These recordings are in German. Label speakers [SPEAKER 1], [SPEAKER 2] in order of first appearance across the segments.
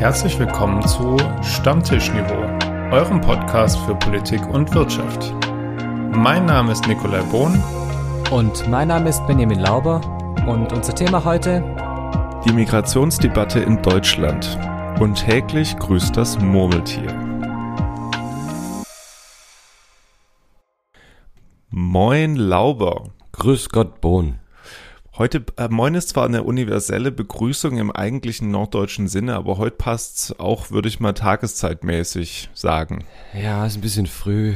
[SPEAKER 1] Herzlich willkommen zu Stammtischniveau, eurem Podcast für Politik und Wirtschaft. Mein Name ist Nikolai Bohn.
[SPEAKER 2] Und mein Name ist Benjamin Lauber. Und unser Thema heute?
[SPEAKER 1] Die Migrationsdebatte in Deutschland. Und täglich grüßt das Murmeltier. Moin Lauber.
[SPEAKER 3] Grüß Gott Bohn.
[SPEAKER 1] Heute, äh, Moin ist zwar eine universelle Begrüßung im eigentlichen norddeutschen Sinne, aber heute passt's auch, würde ich mal tageszeitmäßig sagen.
[SPEAKER 3] Ja, ist ein bisschen früh.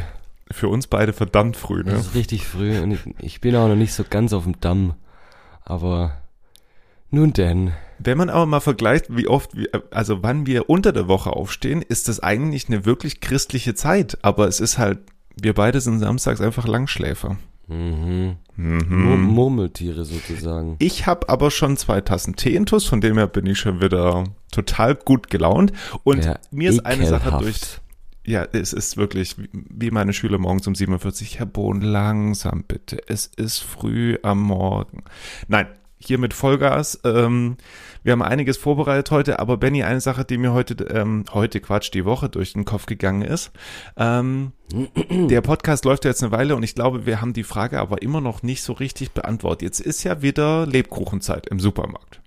[SPEAKER 1] Für uns beide verdammt früh, ne?
[SPEAKER 3] Das ist richtig früh und ich, ich bin auch noch nicht so ganz auf dem Damm. Aber nun denn.
[SPEAKER 1] Wenn man aber mal vergleicht, wie oft, wir, also wann wir unter der Woche aufstehen, ist das eigentlich eine wirklich christliche Zeit. Aber es ist halt, wir beide sind samstags einfach Langschläfer.
[SPEAKER 3] Mhm. Mhm. Murmeltiere sozusagen.
[SPEAKER 1] Ich habe aber schon zwei Tassen Tee intus, von dem her bin ich schon wieder total gut gelaunt. Und ja, mir ist eine Sache durch. Ja, es ist wirklich wie meine Schüler morgens um 47. Herr Bohn, langsam bitte. Es ist früh am Morgen. Nein, hier mit Vollgas. Ähm, wir haben einiges vorbereitet heute, aber Benny, eine Sache, die mir heute, ähm, heute Quatsch, die Woche durch den Kopf gegangen ist. Ähm, der Podcast läuft ja jetzt eine Weile und ich glaube, wir haben die Frage aber immer noch nicht so richtig beantwortet. Jetzt ist ja wieder Lebkuchenzeit im Supermarkt.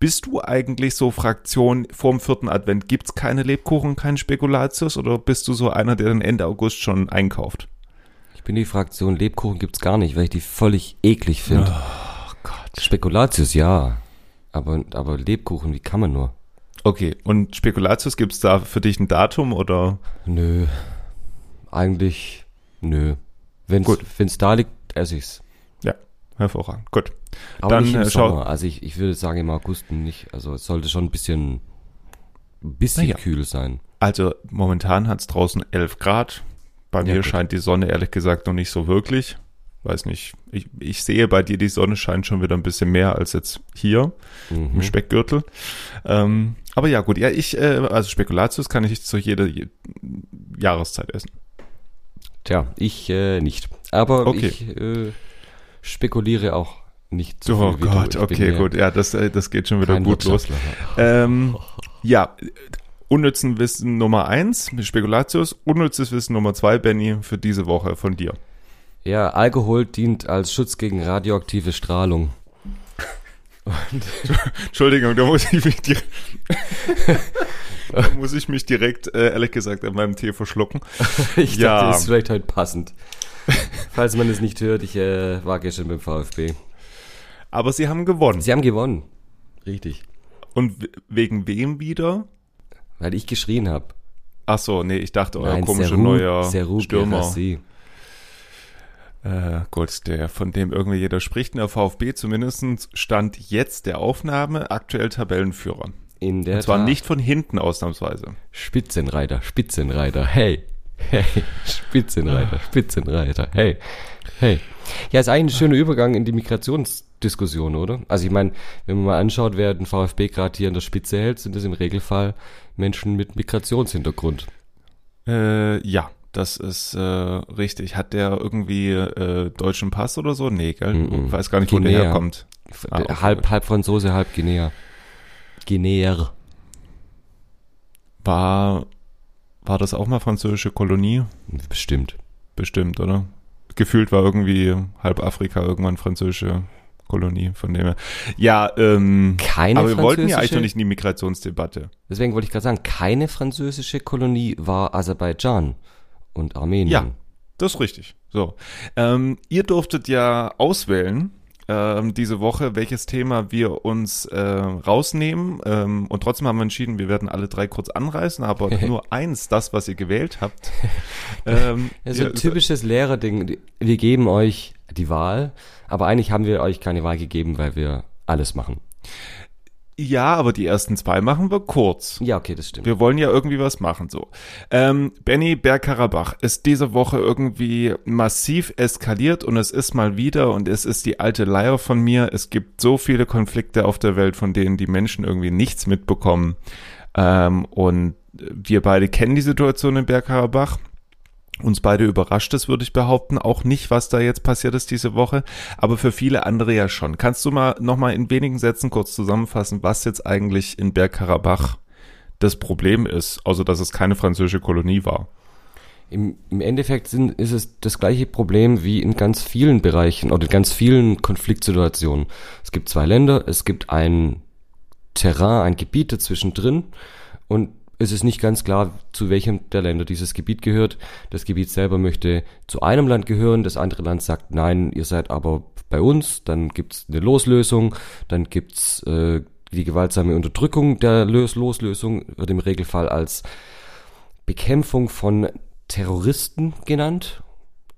[SPEAKER 1] Bist du eigentlich so Fraktion vorm vierten Advent? Gibt's keine Lebkuchen, keinen Spekulatius oder bist du so einer, der dann Ende August schon einkauft?
[SPEAKER 3] Ich bin die Fraktion Lebkuchen gibt's gar nicht, weil ich die völlig eklig finde. Oh. Spekulatius, ja. Aber, aber Lebkuchen, wie kann man nur?
[SPEAKER 1] Okay, und Spekulatius, gibt's da für dich ein Datum oder?
[SPEAKER 3] Nö. Eigentlich, nö. Wenn's, Gut. wenn's da liegt, esse ich's.
[SPEAKER 1] Ja, hervorragend. Gut.
[SPEAKER 3] Aber Dann, nicht im äh, Sommer. Also ich, ich würde sagen im August nicht. Also es sollte schon ein bisschen, ein bisschen ja. kühl sein.
[SPEAKER 1] Also momentan hat's draußen 11 Grad. Bei ja, mir gut. scheint die Sonne ehrlich gesagt noch nicht so wirklich weiß nicht, ich, ich sehe bei dir, die Sonne scheint schon wieder ein bisschen mehr als jetzt hier mhm. im Speckgürtel. Ähm, aber ja, gut, ja, ich, äh, also Spekulatius kann ich zu jeder Jahreszeit essen.
[SPEAKER 3] Tja, ich äh, nicht. Aber okay. ich äh, spekuliere auch nicht
[SPEAKER 1] so oh viel Gott, okay, gut, ja, das, äh, das geht schon wieder gut los. Ähm, ja, unnützen Wissen Nummer eins, Spekulatius, unnützes Wissen Nummer zwei, Benny, für diese Woche von dir.
[SPEAKER 3] Ja, Alkohol dient als Schutz gegen radioaktive Strahlung.
[SPEAKER 1] Entschuldigung, da muss ich mich direkt, da muss ich mich direkt, äh, ehrlich gesagt, an meinem Tee verschlucken.
[SPEAKER 3] ich ja. dachte, das ist vielleicht heute passend. Falls man es nicht hört, ich äh, war gestern beim VfB.
[SPEAKER 1] Aber sie haben gewonnen.
[SPEAKER 3] Sie haben gewonnen. Richtig.
[SPEAKER 1] Und wegen wem wieder?
[SPEAKER 3] Weil ich geschrien habe.
[SPEAKER 1] Ach so, nee, ich dachte, euer komischer Seru, neuer Seru Stürmer. Gerassi äh, Gott, der, von dem irgendwie jeder spricht, in der VfB zumindest stand jetzt der Aufnahme aktuell Tabellenführer. In der Und zwar Tat. nicht von hinten ausnahmsweise.
[SPEAKER 3] Spitzenreiter, Spitzenreiter, hey, hey, Spitzenreiter, Spitzenreiter, hey, hey. Ja, ist eigentlich ein schöner Übergang in die Migrationsdiskussion, oder? Also ich meine, wenn man mal anschaut, wer den VfB gerade hier an der Spitze hält, sind das im Regelfall Menschen mit Migrationshintergrund.
[SPEAKER 1] Äh, ja, das ist äh, richtig. Hat der irgendwie äh, deutschen Pass oder so? Nee, gell? Mm -mm. Ich weiß gar nicht, Guinea. wo der herkommt.
[SPEAKER 3] Ah, okay, halb, halb Franzose, halb Guinea. Guinea.
[SPEAKER 1] War, war das auch mal französische Kolonie?
[SPEAKER 3] Bestimmt.
[SPEAKER 1] Bestimmt, oder? Gefühlt war irgendwie halb Afrika irgendwann französische Kolonie, von dem her. Ja, ähm,
[SPEAKER 3] keine
[SPEAKER 1] aber wir wollten ja eigentlich noch nicht in die Migrationsdebatte.
[SPEAKER 3] Deswegen wollte ich gerade sagen, keine französische Kolonie war Aserbaidschan und Armenien.
[SPEAKER 1] Ja, das ist richtig. So, ähm, ihr durftet ja auswählen ähm, diese Woche, welches Thema wir uns äh, rausnehmen. Ähm, und trotzdem haben wir entschieden, wir werden alle drei kurz anreißen, aber nur eins, das, was ihr gewählt habt.
[SPEAKER 3] ähm, so ein typisches Lehrerding. Wir geben euch die Wahl, aber eigentlich haben wir euch keine Wahl gegeben, weil wir alles machen.
[SPEAKER 1] Ja, aber die ersten zwei machen wir kurz.
[SPEAKER 3] Ja, okay, das stimmt.
[SPEAKER 1] Wir wollen ja irgendwie was machen, so. Ähm, Benny Bergkarabach ist diese Woche irgendwie massiv eskaliert und es ist mal wieder und es ist die alte Leier von mir. Es gibt so viele Konflikte auf der Welt, von denen die Menschen irgendwie nichts mitbekommen. Ähm, und wir beide kennen die Situation in Bergkarabach. Uns beide überrascht es, würde ich behaupten, auch nicht, was da jetzt passiert ist diese Woche, aber für viele andere ja schon. Kannst du mal nochmal in wenigen Sätzen kurz zusammenfassen, was jetzt eigentlich in Bergkarabach das Problem ist, außer dass es keine französische Kolonie war.
[SPEAKER 3] Im, im Endeffekt sind, ist es das gleiche Problem wie in ganz vielen Bereichen oder in ganz vielen Konfliktsituationen. Es gibt zwei Länder, es gibt ein Terrain, ein Gebiet dazwischen drin und es ist nicht ganz klar, zu welchem der Länder dieses Gebiet gehört. Das Gebiet selber möchte zu einem Land gehören, das andere Land sagt, nein, ihr seid aber bei uns, dann gibt's eine Loslösung, dann gibt's äh, die gewaltsame Unterdrückung der Los Loslösung, wird im Regelfall als Bekämpfung von Terroristen genannt,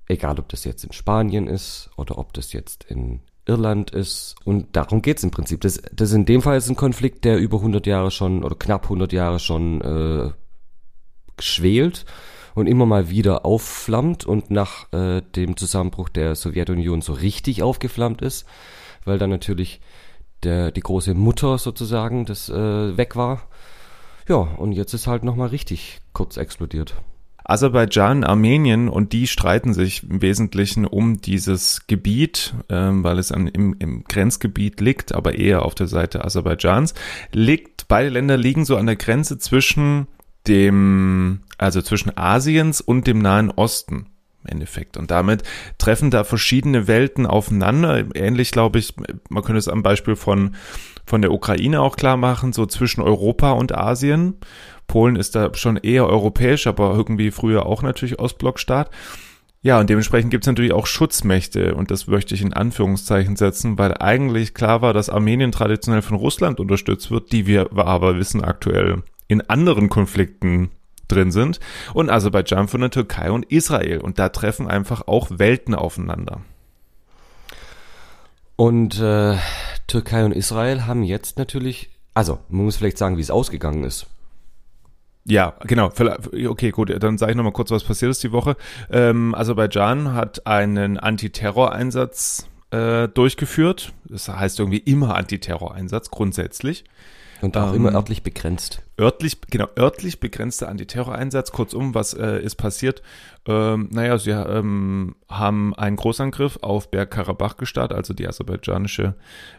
[SPEAKER 3] egal ob das jetzt in Spanien ist oder ob das jetzt in Irland ist. Und darum geht's im Prinzip. Das, das in dem Fall ist ein Konflikt, der über 100 Jahre schon oder knapp 100 Jahre schon äh, schwelt und immer mal wieder aufflammt und nach äh, dem Zusammenbruch der Sowjetunion so richtig aufgeflammt ist, weil dann natürlich der, die große Mutter sozusagen das äh, weg war. Ja, und jetzt ist halt nochmal richtig kurz explodiert.
[SPEAKER 1] Aserbaidschan, Armenien und die streiten sich im Wesentlichen um dieses Gebiet, ähm, weil es an, im, im Grenzgebiet liegt, aber eher auf der Seite Aserbaidschans. Liegt, beide Länder liegen so an der Grenze zwischen dem, also zwischen Asiens und dem Nahen Osten. Endeffekt. Und damit treffen da verschiedene Welten aufeinander. Ähnlich, glaube ich, man könnte es am Beispiel von, von der Ukraine auch klar machen, so zwischen Europa und Asien. Polen ist da schon eher europäisch, aber irgendwie früher auch natürlich Ostblockstaat. Ja, und dementsprechend gibt es natürlich auch Schutzmächte und das möchte ich in Anführungszeichen setzen, weil eigentlich klar war, dass Armenien traditionell von Russland unterstützt wird, die wir aber wissen aktuell in anderen Konflikten drin sind und Aserbaidschan von der Türkei und Israel und da treffen einfach auch Welten aufeinander.
[SPEAKER 3] Und äh, Türkei und Israel haben jetzt natürlich, also man muss vielleicht sagen, wie es ausgegangen ist.
[SPEAKER 1] Ja, genau. Okay, gut. Dann sage ich nochmal kurz, was passiert ist die Woche. Ähm, Aserbaidschan hat einen Antiterroreinsatz äh, durchgeführt. Das heißt irgendwie immer Antiterroreinsatz, grundsätzlich.
[SPEAKER 3] Und auch ähm, immer örtlich begrenzt.
[SPEAKER 1] Örtlich, genau, örtlich begrenzter Antiterroreinsatz. Kurzum, was äh, ist passiert? Ähm, naja, sie ähm, haben einen Großangriff auf Bergkarabach gestartet, also die aserbaidschanische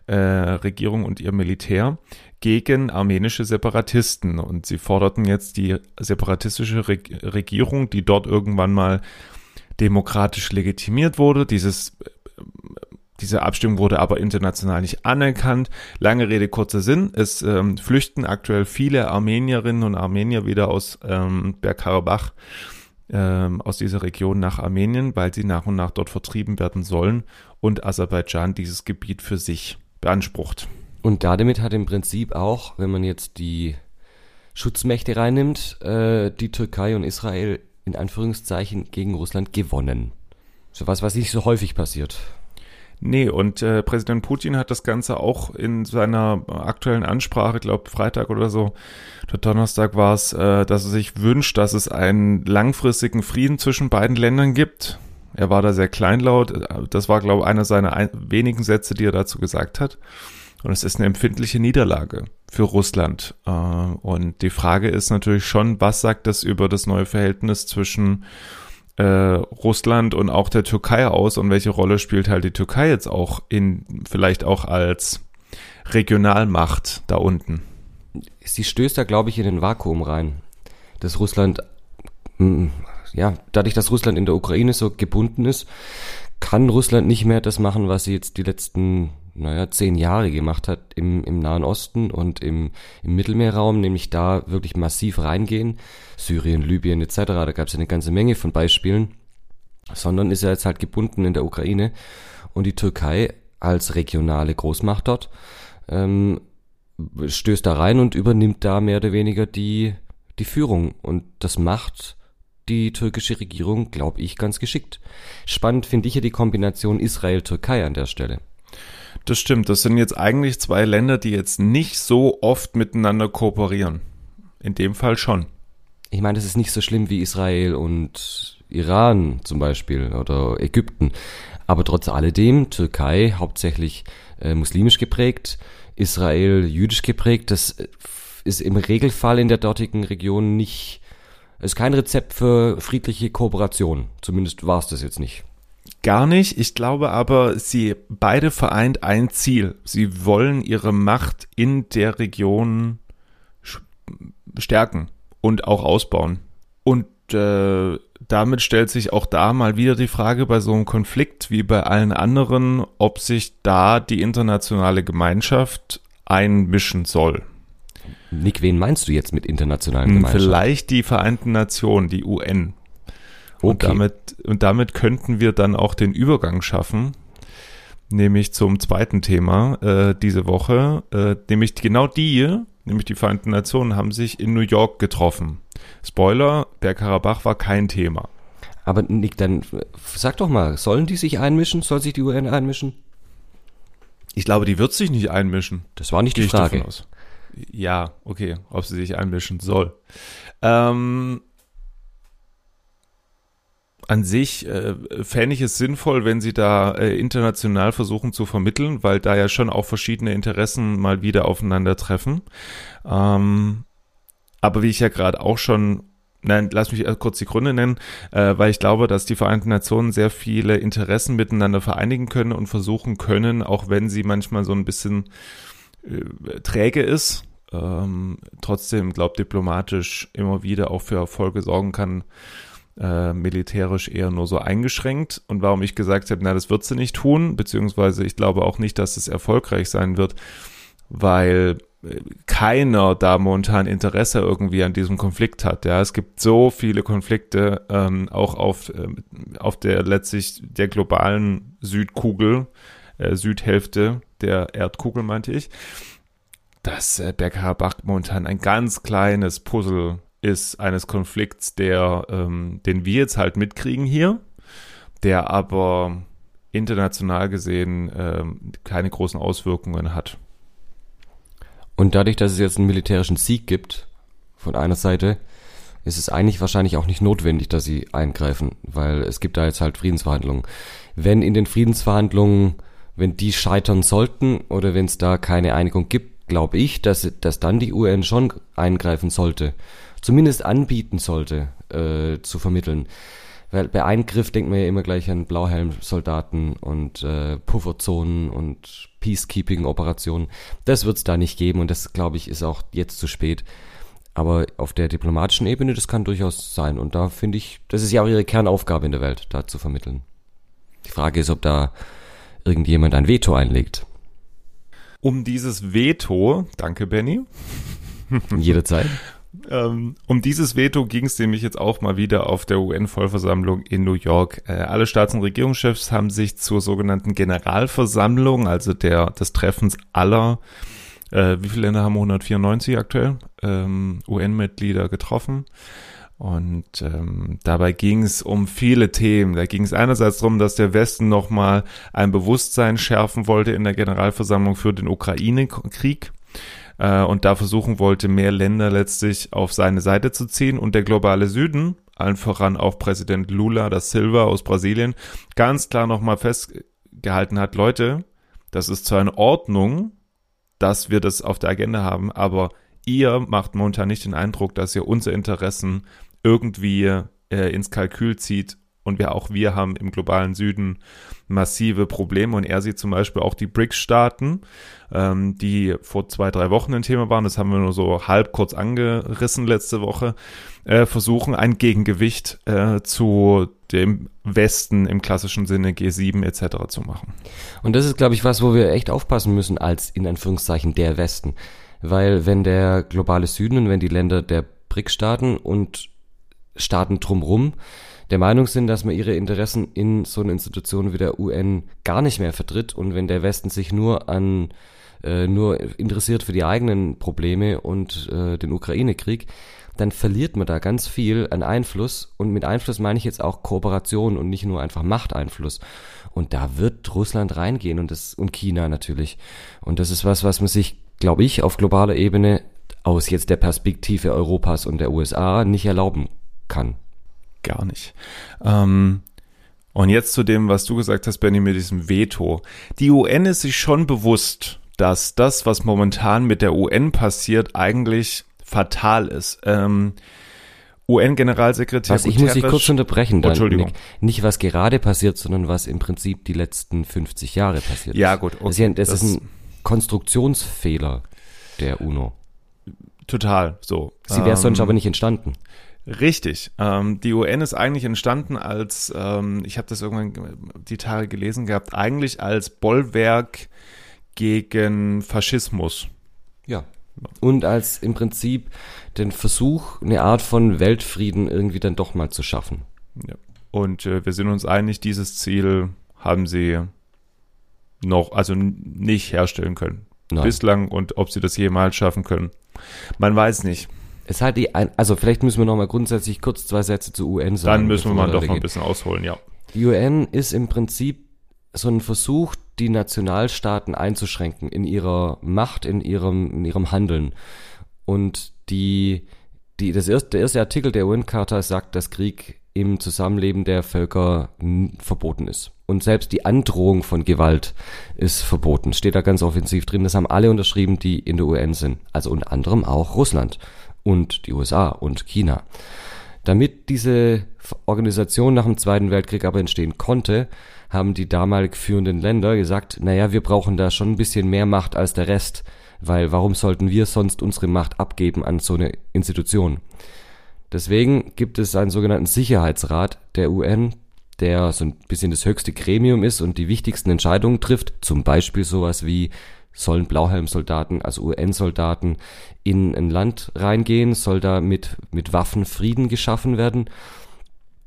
[SPEAKER 1] äh, Regierung und ihr Militär, gegen armenische Separatisten. Und sie forderten jetzt die separatistische Re Regierung, die dort irgendwann mal demokratisch legitimiert wurde, dieses diese Abstimmung wurde aber international nicht anerkannt. Lange Rede, kurzer Sinn. Es ähm, flüchten aktuell viele Armenierinnen und Armenier wieder aus ähm, Bergkarabach, ähm, aus dieser Region nach Armenien, weil sie nach und nach dort vertrieben werden sollen und Aserbaidschan dieses Gebiet für sich beansprucht.
[SPEAKER 3] Und damit hat im Prinzip auch, wenn man jetzt die Schutzmächte reinnimmt, äh, die Türkei und Israel in Anführungszeichen gegen Russland gewonnen. So was, was nicht so häufig passiert.
[SPEAKER 1] Nee, und äh, Präsident Putin hat das Ganze auch in seiner aktuellen Ansprache, glaube Freitag oder so, der Donnerstag war es, äh, dass er sich wünscht, dass es einen langfristigen Frieden zwischen beiden Ländern gibt. Er war da sehr kleinlaut. Das war, glaube ich, einer seiner ein wenigen Sätze, die er dazu gesagt hat. Und es ist eine empfindliche Niederlage für Russland. Äh, und die Frage ist natürlich schon, was sagt das über das neue Verhältnis zwischen äh, Russland und auch der Türkei aus und welche Rolle spielt halt die Türkei jetzt auch in, vielleicht auch als Regionalmacht da unten?
[SPEAKER 3] Sie stößt da, glaube ich, in den Vakuum rein, dass Russland, mm, ja, dadurch, dass Russland in der Ukraine so gebunden ist, kann Russland nicht mehr das machen, was sie jetzt die letzten naja, zehn Jahre gemacht hat im, im Nahen Osten und im, im Mittelmeerraum, nämlich da wirklich massiv reingehen, Syrien, Libyen etc., da gab es eine ganze Menge von Beispielen, sondern ist er jetzt halt gebunden in der Ukraine und die Türkei als regionale Großmacht dort ähm, stößt da rein und übernimmt da mehr oder weniger die, die Führung und das macht die türkische Regierung, glaube ich, ganz geschickt. Spannend finde ich ja die Kombination Israel-Türkei an der Stelle.
[SPEAKER 1] Das stimmt. Das sind jetzt eigentlich zwei Länder, die jetzt nicht so oft miteinander kooperieren. In dem Fall schon.
[SPEAKER 3] Ich meine, das ist nicht so schlimm wie Israel und Iran zum Beispiel oder Ägypten. Aber trotz alledem, Türkei hauptsächlich äh, muslimisch geprägt, Israel jüdisch geprägt, das äh, ist im Regelfall in der dortigen Region nicht, ist kein Rezept für friedliche Kooperation. Zumindest war es das jetzt nicht.
[SPEAKER 1] Gar nicht. Ich glaube aber, sie beide vereint ein Ziel. Sie wollen ihre Macht in der Region stärken und auch ausbauen. Und äh, damit stellt sich auch da mal wieder die Frage bei so einem Konflikt wie bei allen anderen, ob sich da die internationale Gemeinschaft einmischen soll.
[SPEAKER 3] Nick, wen meinst du jetzt mit internationalen hm,
[SPEAKER 1] Gemeinschaft? Vielleicht die Vereinten Nationen, die UN. Okay. Und, damit, und damit könnten wir dann auch den Übergang schaffen, nämlich zum zweiten Thema äh, diese Woche, äh, nämlich genau die, nämlich die Vereinten Nationen, haben sich in New York getroffen. Spoiler, Bergkarabach war kein Thema.
[SPEAKER 3] Aber Nick, dann sag doch mal, sollen die sich einmischen? Soll sich die UN einmischen?
[SPEAKER 1] Ich glaube, die wird sich nicht einmischen.
[SPEAKER 3] Das war nicht die Frage.
[SPEAKER 1] Ja, okay, ob sie sich einmischen soll. Ähm, an sich äh, fände ich es sinnvoll, wenn sie da äh, international versuchen zu vermitteln, weil da ja schon auch verschiedene Interessen mal wieder aufeinandertreffen. Ähm, aber wie ich ja gerade auch schon Nein, lass mich kurz die Gründe nennen, äh, weil ich glaube, dass die Vereinten Nationen sehr viele Interessen miteinander vereinigen können und versuchen können, auch wenn sie manchmal so ein bisschen äh, träge ist, ähm, trotzdem, glaube diplomatisch immer wieder auch für Erfolge sorgen kann, äh, militärisch eher nur so eingeschränkt. Und warum ich gesagt habe, na, das wird sie nicht tun, beziehungsweise ich glaube auch nicht, dass es erfolgreich sein wird, weil keiner da momentan Interesse irgendwie an diesem Konflikt hat. Ja, es gibt so viele Konflikte ähm, auch auf äh, auf der letztlich der globalen Südkugel, äh, Südhälfte der Erdkugel meinte ich, dass äh, Bergkarabach momentan ein ganz kleines Puzzle ist eines Konflikts, der ähm, den wir jetzt halt mitkriegen hier, der aber international gesehen ähm, keine großen Auswirkungen hat.
[SPEAKER 3] Und dadurch, dass es jetzt einen militärischen Sieg gibt, von einer Seite, ist es eigentlich wahrscheinlich auch nicht notwendig, dass sie eingreifen, weil es gibt da jetzt halt Friedensverhandlungen. Wenn in den Friedensverhandlungen, wenn die scheitern sollten oder wenn es da keine Einigung gibt, glaube ich, dass, dass dann die UN schon eingreifen sollte, zumindest anbieten sollte, äh, zu vermitteln. Weil bei Eingriff denkt man ja immer gleich an Blauhelmsoldaten und äh, Pufferzonen und Peacekeeping-Operationen. Das wird es da nicht geben und das, glaube ich, ist auch jetzt zu spät. Aber auf der diplomatischen Ebene, das kann durchaus sein. Und da finde ich, das ist ja auch ihre Kernaufgabe in der Welt, da zu vermitteln. Die Frage ist, ob da irgendjemand ein Veto einlegt.
[SPEAKER 1] Um dieses Veto, danke Benny.
[SPEAKER 3] Jederzeit.
[SPEAKER 1] Ähm, um dieses Veto ging es nämlich jetzt auch mal wieder auf der UN-Vollversammlung in New York. Äh, alle Staats- und Regierungschefs haben sich zur sogenannten Generalversammlung, also der des Treffens aller, äh, wie viele Länder haben 194 aktuell, ähm, UN-Mitglieder getroffen. Und ähm, dabei ging es um viele Themen. Da ging es einerseits darum, dass der Westen nochmal ein Bewusstsein schärfen wollte in der Generalversammlung für den Ukraine-Krieg äh, und da versuchen wollte, mehr Länder letztlich auf seine Seite zu ziehen. Und der globale Süden, allen voran auch Präsident Lula da Silva aus Brasilien, ganz klar nochmal festgehalten hat, Leute, das ist zwar in Ordnung, dass wir das auf der Agenda haben, aber ihr macht momentan nicht den Eindruck, dass ihr unsere Interessen irgendwie äh, ins Kalkül zieht und wir auch wir haben im globalen Süden massive Probleme und er sieht zum Beispiel auch die BRICS-Staaten, ähm, die vor zwei, drei Wochen ein Thema waren, das haben wir nur so halb kurz angerissen letzte Woche, äh, versuchen ein Gegengewicht äh, zu dem Westen im klassischen Sinne G7 etc. zu machen.
[SPEAKER 3] Und das ist, glaube ich, was, wo wir echt aufpassen müssen als in Anführungszeichen der Westen. Weil wenn der globale Süden und wenn die Länder der BRICS-Staaten und Staaten drumrum der Meinung sind, dass man ihre Interessen in so einer Institution wie der UN gar nicht mehr vertritt und wenn der Westen sich nur an äh, nur interessiert für die eigenen Probleme und äh, den Ukraine-Krieg, dann verliert man da ganz viel an Einfluss und mit Einfluss meine ich jetzt auch Kooperation und nicht nur einfach Machteinfluss. Und da wird Russland reingehen und das und China natürlich. Und das ist was, was man sich, glaube ich, auf globaler Ebene aus jetzt der Perspektive Europas und der USA nicht erlauben kann
[SPEAKER 1] gar nicht. Ähm, und jetzt zu dem, was du gesagt hast, Benny, mit diesem Veto. Die UN ist sich schon bewusst, dass das, was momentan mit der UN passiert, eigentlich fatal ist. Ähm, UN-Generalsekretär.
[SPEAKER 3] Was, ich muss dich kurz unterbrechen, dann, Entschuldigung. Nick. Nicht was gerade passiert, sondern was im Prinzip die letzten 50 Jahre passiert
[SPEAKER 1] ja, ist. Ja, gut.
[SPEAKER 3] Okay. Das, ist, das, das ist ein Konstruktionsfehler der UNO
[SPEAKER 1] Total, so.
[SPEAKER 3] Sie wäre ähm, sonst aber nicht entstanden.
[SPEAKER 1] Richtig. Ähm, die UN ist eigentlich entstanden als, ähm, ich habe das irgendwann die Tage gelesen gehabt, eigentlich als Bollwerk gegen Faschismus.
[SPEAKER 3] Ja. Und als im Prinzip den Versuch, eine Art von Weltfrieden irgendwie dann doch mal zu schaffen.
[SPEAKER 1] Ja. Und äh, wir sind uns einig, dieses Ziel haben sie noch, also nicht herstellen können. Nein. Bislang und ob sie das jemals schaffen können. Man weiß nicht.
[SPEAKER 3] Es hat die, also vielleicht müssen wir noch mal grundsätzlich kurz zwei Sätze zur UN sagen.
[SPEAKER 1] Dann müssen wir mal doch noch ein bisschen ausholen, ja.
[SPEAKER 3] Die UN ist im Prinzip so ein Versuch, die Nationalstaaten einzuschränken in ihrer Macht, in ihrem, in ihrem Handeln. Und die, die, das erste, der erste Artikel der UN-Charta sagt, dass Krieg im Zusammenleben der Völker verboten ist. Und selbst die Androhung von Gewalt ist verboten. Steht da ganz offensiv drin. Das haben alle unterschrieben, die in der UN sind. Also unter anderem auch Russland und die USA und China. Damit diese Organisation nach dem Zweiten Weltkrieg aber entstehen konnte, haben die damalig führenden Länder gesagt, naja, wir brauchen da schon ein bisschen mehr Macht als der Rest, weil warum sollten wir sonst unsere Macht abgeben an so eine Institution? Deswegen gibt es einen sogenannten Sicherheitsrat der UN, der so ein bisschen das höchste Gremium ist und die wichtigsten Entscheidungen trifft, zum Beispiel sowas wie sollen Blauhelmsoldaten, also UN-Soldaten, in ein Land reingehen, soll da mit, mit Waffen Frieden geschaffen werden.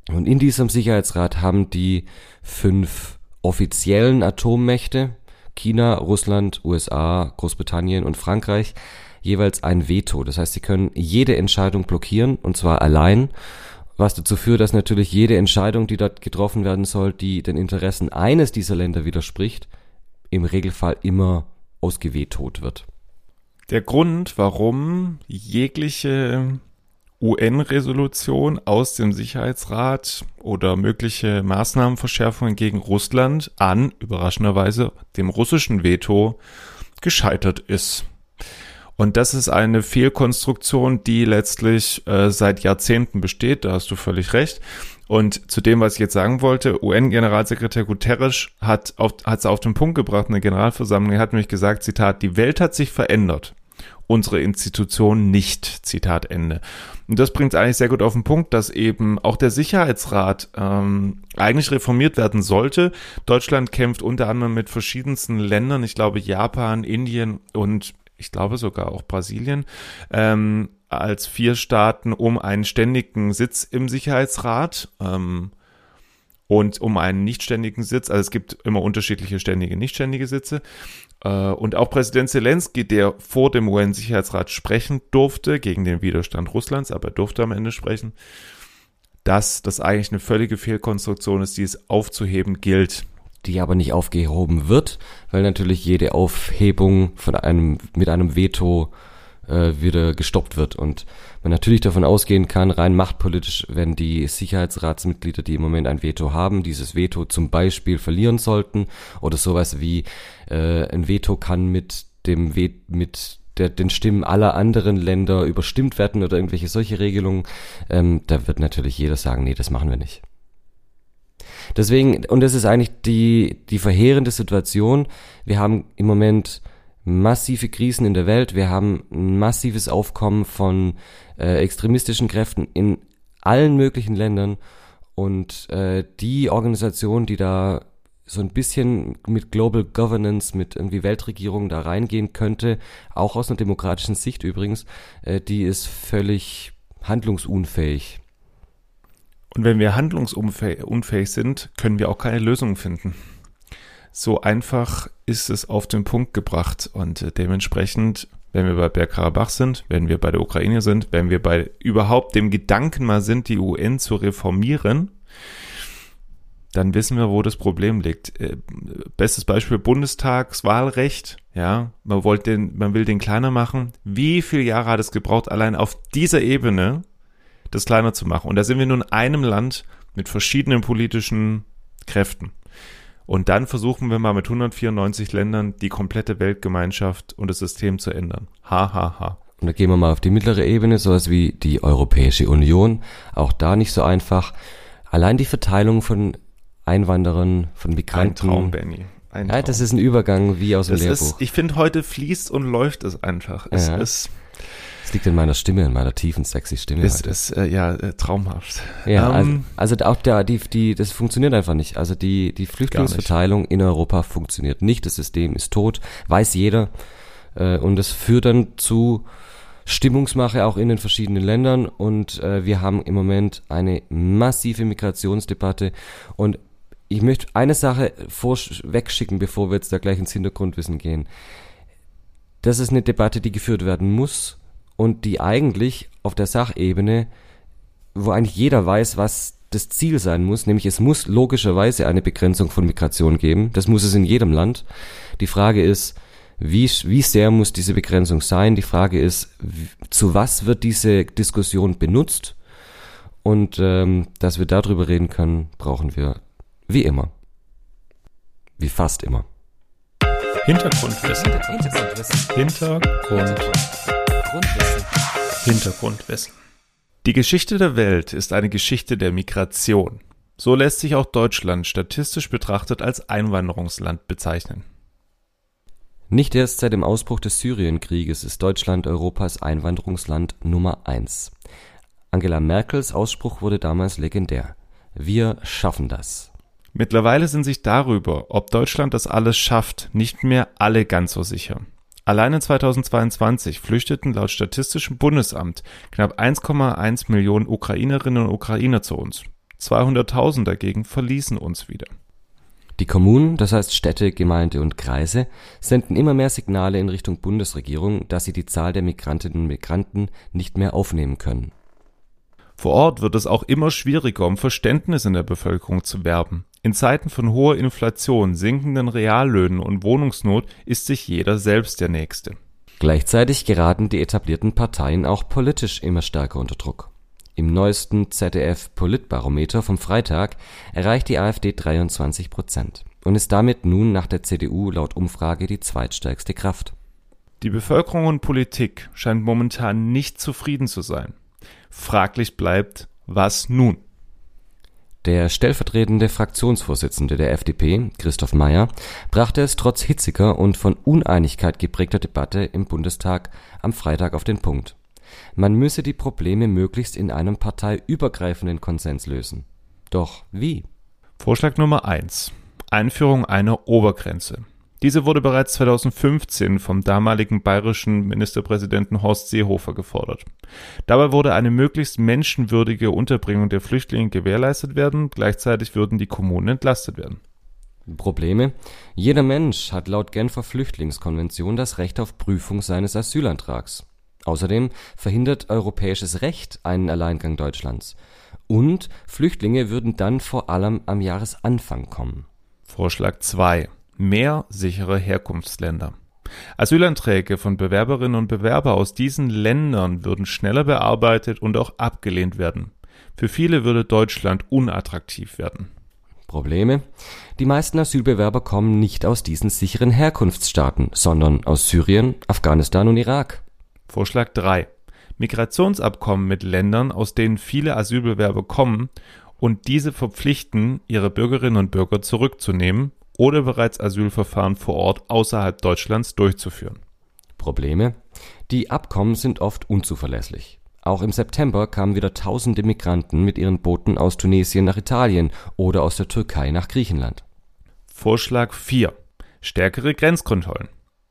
[SPEAKER 3] Und in diesem Sicherheitsrat haben die fünf offiziellen Atommächte, China, Russland, USA, Großbritannien und Frankreich, jeweils ein Veto. Das heißt, sie können jede Entscheidung blockieren, und zwar allein, was dazu führt, dass natürlich jede Entscheidung, die dort getroffen werden soll, die den Interessen eines dieser Länder widerspricht, im Regelfall immer ausgewetot wird.
[SPEAKER 1] Der Grund, warum jegliche UN-Resolution aus dem Sicherheitsrat oder mögliche Maßnahmenverschärfungen gegen Russland an, überraschenderweise, dem russischen Veto gescheitert ist. Und das ist eine Fehlkonstruktion, die letztlich äh, seit Jahrzehnten besteht, da hast du völlig recht. Und zu dem, was ich jetzt sagen wollte, UN-Generalsekretär Guterres hat auf, es auf den Punkt gebracht in der Generalversammlung. Er hat nämlich gesagt, Zitat, die Welt hat sich verändert. Unsere Institution nicht. Zitat Ende. Und das bringt eigentlich sehr gut auf den Punkt, dass eben auch der Sicherheitsrat ähm, eigentlich reformiert werden sollte. Deutschland kämpft unter anderem mit verschiedensten Ländern, ich glaube Japan, Indien und ich glaube sogar auch Brasilien, ähm, als vier Staaten um einen ständigen Sitz im Sicherheitsrat ähm, und um einen nichtständigen Sitz. Also es gibt immer unterschiedliche ständige, nichtständige Sitze. Äh, und auch Präsident Zelensky, der vor dem UN-Sicherheitsrat sprechen durfte, gegen den Widerstand Russlands, aber er durfte am Ende sprechen, dass das eigentlich eine völlige Fehlkonstruktion ist, die es aufzuheben gilt
[SPEAKER 3] die aber nicht aufgehoben wird, weil natürlich jede Aufhebung von einem mit einem Veto äh, wieder gestoppt wird. Und man natürlich davon ausgehen kann, rein machtpolitisch, wenn die Sicherheitsratsmitglieder, die im Moment ein Veto haben, dieses Veto zum Beispiel verlieren sollten oder sowas wie äh, ein Veto kann mit dem We mit der, den Stimmen aller anderen Länder überstimmt werden oder irgendwelche solche Regelungen, ähm, da wird natürlich jeder sagen, nee, das machen wir nicht. Deswegen, und das ist eigentlich die, die verheerende Situation. Wir haben im Moment massive Krisen in der Welt. Wir haben ein massives Aufkommen von äh, extremistischen Kräften in allen möglichen Ländern. Und äh, die Organisation, die da so ein bisschen mit Global Governance, mit irgendwie Weltregierung da reingehen könnte, auch aus einer demokratischen Sicht übrigens, äh, die ist völlig handlungsunfähig.
[SPEAKER 1] Und wenn wir handlungsunfähig sind, können wir auch keine Lösungen finden. So einfach ist es auf den Punkt gebracht und äh, dementsprechend, wenn wir bei Bergkarabach sind, wenn wir bei der Ukraine sind, wenn wir bei überhaupt dem Gedanken mal sind, die UN zu reformieren, dann wissen wir, wo das Problem liegt. Äh, bestes Beispiel Bundestagswahlrecht. Ja, man wollte den, man will den kleiner machen. Wie viele Jahre hat es gebraucht, allein auf dieser Ebene das kleiner zu machen? Und da sind wir nun in einem Land mit verschiedenen politischen Kräften. Und dann versuchen wir mal mit 194 Ländern die komplette Weltgemeinschaft und das System zu ändern. Ha, ha, ha.
[SPEAKER 3] Und da gehen wir mal auf die mittlere Ebene, sowas wie die Europäische Union. Auch da nicht so einfach. Allein die Verteilung von Einwanderern, von Migranten.
[SPEAKER 1] Ein Traum, Benny.
[SPEAKER 3] Ein Traum. Ja, das ist ein Übergang wie aus dem das Lehrbuch.
[SPEAKER 1] Ist, ich finde, heute fließt und läuft es einfach. Es
[SPEAKER 3] ja.
[SPEAKER 1] ist
[SPEAKER 3] es Das liegt in meiner Stimme, in meiner tiefen, sexy Stimme.
[SPEAKER 1] Ist, ist äh, ja äh, traumhaft.
[SPEAKER 3] Ja, ähm, also, also auch der, die, die, das funktioniert einfach nicht. Also die, die Flüchtlingsverteilung in Europa funktioniert nicht. Das System ist tot, weiß jeder. Äh, und das führt dann zu Stimmungsmache auch in den verschiedenen Ländern. Und äh, wir haben im Moment eine massive Migrationsdebatte. Und ich möchte eine Sache wegschicken, bevor wir jetzt da gleich ins Hintergrundwissen gehen. Das ist eine Debatte, die geführt werden muss und die eigentlich auf der Sachebene, wo eigentlich jeder weiß, was das Ziel sein muss, nämlich es muss logischerweise eine Begrenzung von Migration geben. Das muss es in jedem Land. Die Frage ist, wie, wie sehr muss diese Begrenzung sein? Die Frage ist, zu was wird diese Diskussion benutzt? Und ähm, dass wir darüber reden können, brauchen wir wie immer. Wie fast immer.
[SPEAKER 1] Hintergrundwissen. Hintergrundwissen. Hintergrundwissen. Hintergrundwissen. Die Geschichte der Welt ist eine Geschichte der Migration. So lässt sich auch Deutschland statistisch betrachtet als Einwanderungsland bezeichnen.
[SPEAKER 3] Nicht erst seit dem Ausbruch des Syrienkrieges ist Deutschland Europas Einwanderungsland Nummer eins. Angela Merkels Ausspruch wurde damals legendär. Wir schaffen das.
[SPEAKER 1] Mittlerweile sind sich darüber, ob Deutschland das alles schafft, nicht mehr alle ganz so sicher. Alleine 2022 flüchteten laut Statistischem Bundesamt knapp 1,1 Millionen Ukrainerinnen und Ukrainer zu uns. 200.000 dagegen verließen uns wieder.
[SPEAKER 3] Die Kommunen, das heißt Städte, Gemeinde und Kreise, senden immer mehr Signale in Richtung Bundesregierung, dass sie die Zahl der Migrantinnen und Migranten nicht mehr aufnehmen können.
[SPEAKER 1] Vor Ort wird es auch immer schwieriger, um Verständnis in der Bevölkerung zu werben. In Zeiten von hoher Inflation, sinkenden Reallöhnen und Wohnungsnot ist sich jeder selbst der Nächste.
[SPEAKER 3] Gleichzeitig geraten die etablierten Parteien auch politisch immer stärker unter Druck. Im neuesten ZDF-Politbarometer vom Freitag erreicht die AfD 23 Prozent und ist damit nun nach der CDU laut Umfrage die zweitstärkste Kraft.
[SPEAKER 1] Die Bevölkerung und Politik scheint momentan nicht zufrieden zu sein. Fraglich bleibt, was nun?
[SPEAKER 3] Der stellvertretende Fraktionsvorsitzende der FDP, Christoph Mayer, brachte es trotz hitziger und von Uneinigkeit geprägter Debatte im Bundestag am Freitag auf den Punkt. Man müsse die Probleme möglichst in einem parteiübergreifenden Konsens lösen. Doch wie?
[SPEAKER 1] Vorschlag Nummer eins: Einführung einer Obergrenze. Diese wurde bereits 2015 vom damaligen bayerischen Ministerpräsidenten Horst Seehofer gefordert. Dabei wurde eine möglichst menschenwürdige Unterbringung der Flüchtlinge gewährleistet werden, gleichzeitig würden die Kommunen entlastet werden.
[SPEAKER 3] Probleme? Jeder Mensch hat laut Genfer Flüchtlingskonvention das Recht auf Prüfung seines Asylantrags. Außerdem verhindert europäisches Recht einen Alleingang Deutschlands. Und Flüchtlinge würden dann vor allem am Jahresanfang kommen.
[SPEAKER 1] Vorschlag 2 mehr sichere Herkunftsländer. Asylanträge von Bewerberinnen und Bewerber aus diesen Ländern würden schneller bearbeitet und auch abgelehnt werden. Für viele würde Deutschland unattraktiv werden.
[SPEAKER 3] Probleme? Die meisten Asylbewerber kommen nicht aus diesen sicheren Herkunftsstaaten, sondern aus Syrien, Afghanistan und Irak.
[SPEAKER 1] Vorschlag 3. Migrationsabkommen mit Ländern, aus denen viele Asylbewerber kommen, und diese verpflichten, ihre Bürgerinnen und Bürger zurückzunehmen oder bereits Asylverfahren vor Ort außerhalb Deutschlands durchzuführen.
[SPEAKER 3] Probleme? Die Abkommen sind oft unzuverlässig. Auch im September kamen wieder tausende Migranten mit ihren Booten aus Tunesien nach Italien oder aus der Türkei nach Griechenland.
[SPEAKER 1] Vorschlag 4. Stärkere Grenzkontrollen.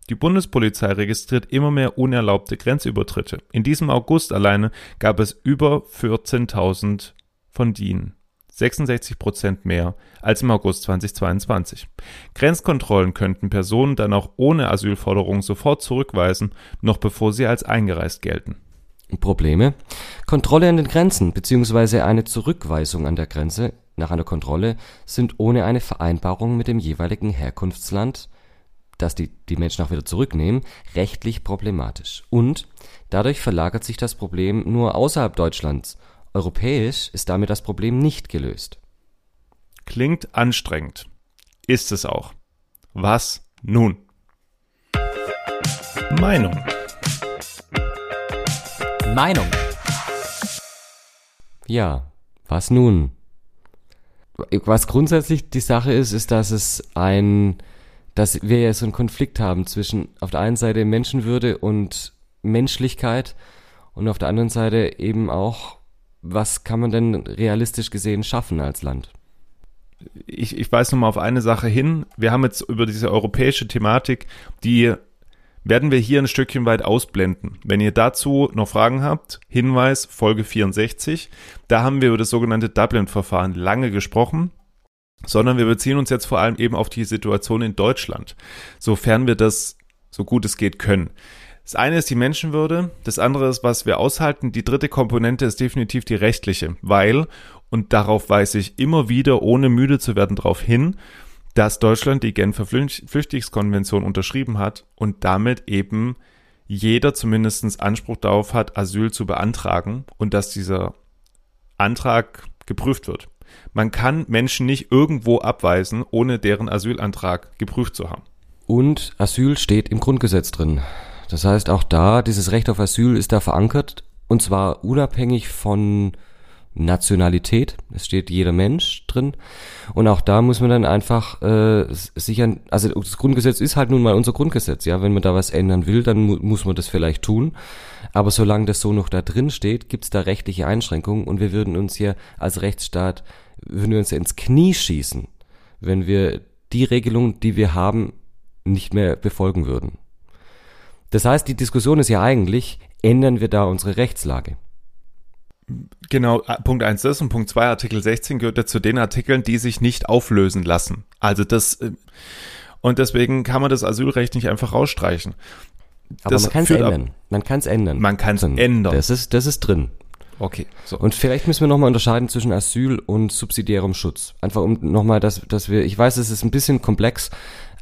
[SPEAKER 1] Die Bundespolizei registriert immer mehr unerlaubte Grenzübertritte. In diesem August alleine gab es über 14.000 von diesen. 66 Prozent mehr als im August 2022. Grenzkontrollen könnten Personen dann auch ohne Asylforderung sofort zurückweisen, noch bevor sie als eingereist gelten.
[SPEAKER 3] Probleme? Kontrolle an den Grenzen bzw. eine Zurückweisung an der Grenze nach einer Kontrolle sind ohne eine Vereinbarung mit dem jeweiligen Herkunftsland, das die, die Menschen auch wieder zurücknehmen, rechtlich problematisch. Und dadurch verlagert sich das Problem nur außerhalb Deutschlands Europäisch ist damit das Problem nicht gelöst.
[SPEAKER 1] Klingt anstrengend. Ist es auch. Was nun? Meinung.
[SPEAKER 2] Meinung.
[SPEAKER 3] Ja, was nun? Was grundsätzlich die Sache ist, ist, dass es ein, dass wir ja so einen Konflikt haben zwischen auf der einen Seite Menschenwürde und Menschlichkeit und auf der anderen Seite eben auch, was kann man denn realistisch gesehen schaffen als Land?
[SPEAKER 1] Ich, ich weise nochmal auf eine Sache hin. Wir haben jetzt über diese europäische Thematik, die werden wir hier ein Stückchen weit ausblenden. Wenn ihr dazu noch Fragen habt, Hinweis, Folge 64, da haben wir über das sogenannte Dublin-Verfahren lange gesprochen, sondern wir beziehen uns jetzt vor allem eben auf die Situation in Deutschland, sofern wir das so gut es geht können. Das eine ist die Menschenwürde, das andere ist, was wir aushalten. Die dritte Komponente ist definitiv die rechtliche, weil, und darauf weise ich immer wieder, ohne müde zu werden, darauf hin, dass Deutschland die Genfer Flüchtlingskonvention unterschrieben hat und damit eben jeder zumindest Anspruch darauf hat, Asyl zu beantragen und dass dieser Antrag geprüft wird. Man kann Menschen nicht irgendwo abweisen, ohne deren Asylantrag geprüft zu haben.
[SPEAKER 3] Und Asyl steht im Grundgesetz drin. Das heißt, auch da, dieses Recht auf Asyl ist da verankert und zwar unabhängig von Nationalität. Es steht jeder Mensch drin. Und auch da muss man dann einfach äh, sichern, also das Grundgesetz ist halt nun mal unser Grundgesetz, ja. Wenn man da was ändern will, dann mu muss man das vielleicht tun. Aber solange das so noch da drin steht, gibt's da rechtliche Einschränkungen und wir würden uns hier als Rechtsstaat, würden wir uns ins Knie schießen, wenn wir die Regelung, die wir haben, nicht mehr befolgen würden. Das heißt, die Diskussion ist ja eigentlich, ändern wir da unsere Rechtslage?
[SPEAKER 1] Genau, äh, Punkt eins ist und Punkt zwei Artikel 16 gehört ja zu den Artikeln, die sich nicht auflösen lassen. Also das, äh, und deswegen kann man das Asylrecht nicht einfach rausstreichen.
[SPEAKER 3] Aber das man kann es ändern. Ab, man kann es ändern.
[SPEAKER 1] Man kann es ändern.
[SPEAKER 3] Das ist, das ist drin.
[SPEAKER 1] Okay.
[SPEAKER 3] So. Und vielleicht müssen wir nochmal unterscheiden zwischen Asyl und subsidiärem Schutz. Einfach um nochmal, dass, dass wir, ich weiß, es ist ein bisschen komplex,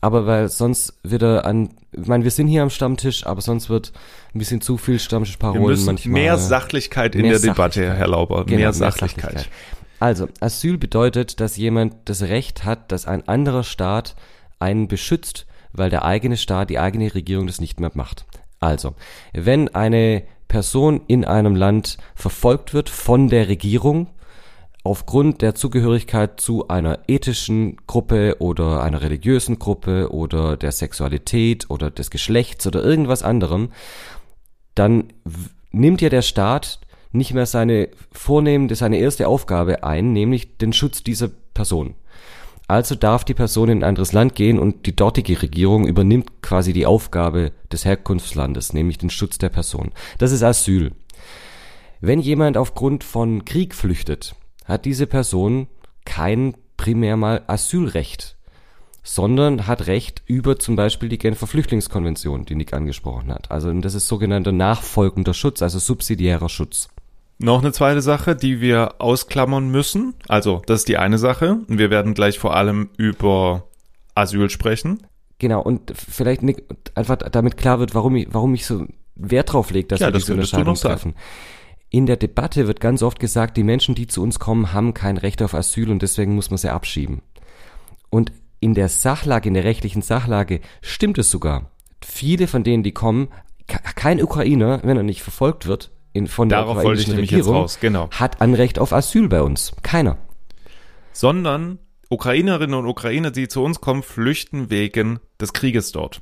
[SPEAKER 3] aber weil sonst wieder an, ich meine, wir sind hier am Stammtisch, aber sonst wird ein bisschen zu viel Stammtischparolen manchmal.
[SPEAKER 1] Mehr Sachlichkeit in der Debatte, Herr Lauber. Genau, mehr, Sachlichkeit. mehr Sachlichkeit.
[SPEAKER 3] Also, Asyl bedeutet, dass jemand das Recht hat, dass ein anderer Staat einen beschützt, weil der eigene Staat, die eigene Regierung das nicht mehr macht. Also, wenn eine Person in einem Land verfolgt wird von der Regierung, aufgrund der Zugehörigkeit zu einer ethischen Gruppe oder einer religiösen Gruppe oder der Sexualität oder des Geschlechts oder irgendwas anderem, dann nimmt ja der Staat nicht mehr seine vornehmende, seine erste Aufgabe ein, nämlich den Schutz dieser Person. Also darf die Person in ein anderes Land gehen und die dortige Regierung übernimmt quasi die Aufgabe des Herkunftslandes, nämlich den Schutz der Person. Das ist Asyl. Wenn jemand aufgrund von Krieg flüchtet, hat diese Person kein primär mal Asylrecht, sondern hat Recht über zum Beispiel die Genfer Flüchtlingskonvention, die Nick angesprochen hat. Also das ist sogenannter nachfolgender Schutz, also subsidiärer Schutz.
[SPEAKER 1] Noch eine zweite Sache, die wir ausklammern müssen. Also, das ist die eine Sache. Wir werden gleich vor allem über Asyl sprechen.
[SPEAKER 3] Genau, und vielleicht Nick, einfach damit klar wird, warum ich, warum ich so Wert drauf lege, dass ja, wir das diese Unterscheidung treffen. In der Debatte wird ganz oft gesagt, die Menschen, die zu uns kommen, haben kein Recht auf Asyl und deswegen muss man sie abschieben. Und in der Sachlage, in der rechtlichen Sachlage stimmt es sogar. Viele von denen, die kommen, kein Ukrainer, wenn er nicht verfolgt wird, in, von
[SPEAKER 1] Darauf der ukrainischen Regierung,
[SPEAKER 3] genau. hat Anrecht auf Asyl bei uns. Keiner.
[SPEAKER 1] Sondern Ukrainerinnen und Ukrainer, die zu uns kommen, flüchten wegen des Krieges dort.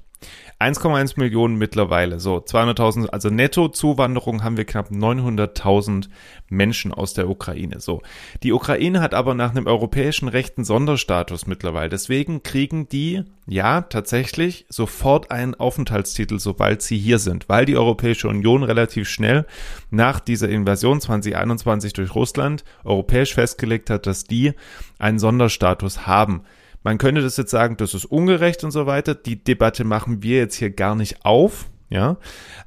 [SPEAKER 1] 1,1 Millionen mittlerweile. So, 200.000, also Netto-Zuwanderung haben wir knapp 900.000 Menschen aus der Ukraine. So. Die Ukraine hat aber nach einem europäischen Recht einen Sonderstatus mittlerweile. Deswegen kriegen die, ja, tatsächlich sofort einen Aufenthaltstitel, sobald sie hier sind, weil die Europäische Union relativ schnell nach dieser Invasion 2021 durch Russland europäisch festgelegt hat, dass die einen Sonderstatus haben. Man könnte das jetzt sagen, das ist ungerecht und so weiter. Die Debatte machen wir jetzt hier gar nicht auf. Ja,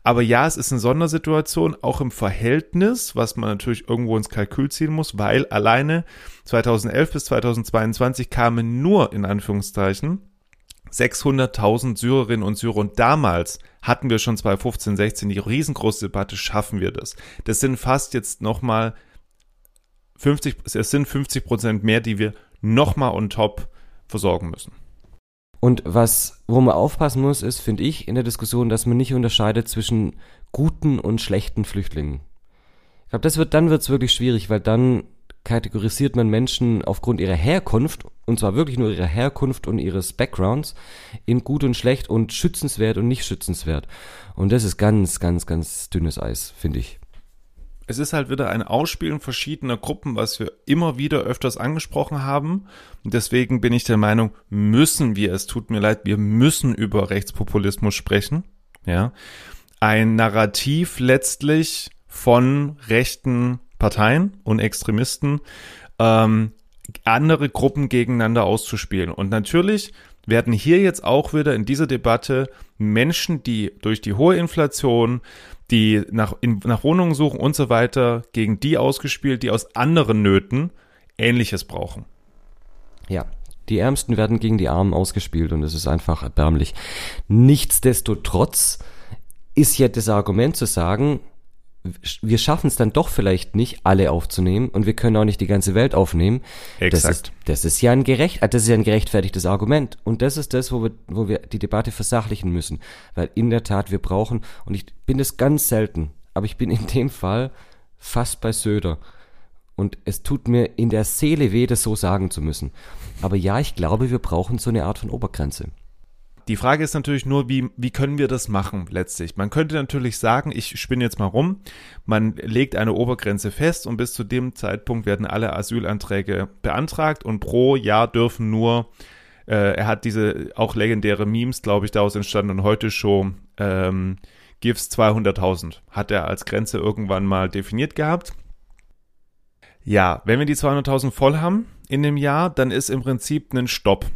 [SPEAKER 1] aber ja, es ist eine Sondersituation, auch im Verhältnis, was man natürlich irgendwo ins Kalkül ziehen muss, weil alleine 2011 bis 2022 kamen nur in Anführungszeichen 600.000 Syrerinnen und Syrer und damals hatten wir schon 2015, 16 die riesengroße Debatte, schaffen wir das? Das sind fast jetzt nochmal 50, es sind 50 Prozent mehr, die wir nochmal on top versorgen müssen.
[SPEAKER 3] Und was, wo man aufpassen muss, ist, finde ich, in der Diskussion, dass man nicht unterscheidet zwischen guten und schlechten Flüchtlingen. Ich glaube, das wird, dann wird es wirklich schwierig, weil dann kategorisiert man Menschen aufgrund ihrer Herkunft, und zwar wirklich nur ihrer Herkunft und ihres Backgrounds, in gut und schlecht und schützenswert und nicht schützenswert. Und das ist ganz, ganz, ganz dünnes Eis, finde ich.
[SPEAKER 1] Es ist halt wieder ein Ausspielen verschiedener Gruppen, was wir immer wieder öfters angesprochen haben. Und deswegen bin ich der Meinung, müssen wir, es tut mir leid, wir müssen über Rechtspopulismus sprechen. Ja. Ein Narrativ letztlich von rechten Parteien und Extremisten, ähm, andere Gruppen gegeneinander auszuspielen. Und natürlich werden hier jetzt auch wieder in dieser Debatte Menschen, die durch die hohe Inflation, die nach, in, nach Wohnungen suchen und so weiter, gegen die ausgespielt, die aus anderen Nöten Ähnliches brauchen.
[SPEAKER 3] Ja, die Ärmsten werden gegen die Armen ausgespielt und es ist einfach erbärmlich. Nichtsdestotrotz ist ja das Argument zu sagen, wir schaffen es dann doch vielleicht nicht, alle aufzunehmen und wir können auch nicht die ganze Welt aufnehmen. Exakt. Das ist, das ist ja ein gerecht, das ist ja ein gerechtfertigtes Argument. Und das ist das, wo wir, wo wir die Debatte versachlichen müssen. Weil in der Tat wir brauchen, und ich bin es ganz selten, aber ich bin in dem Fall fast bei Söder. Und es tut mir in der Seele weh, das so sagen zu müssen. Aber ja, ich glaube, wir brauchen so eine Art von Obergrenze.
[SPEAKER 1] Die Frage ist natürlich nur, wie, wie können wir das machen letztlich? Man könnte natürlich sagen, ich spinne jetzt mal rum, man legt eine Obergrenze fest und bis zu dem Zeitpunkt werden alle Asylanträge beantragt und pro Jahr dürfen nur, äh, er hat diese auch legendäre Memes, glaube ich, daraus entstanden und heute schon ähm, GIFs 200.000 hat er als Grenze irgendwann mal definiert gehabt. Ja, wenn wir die 200.000 voll haben in dem Jahr, dann ist im Prinzip ein Stopp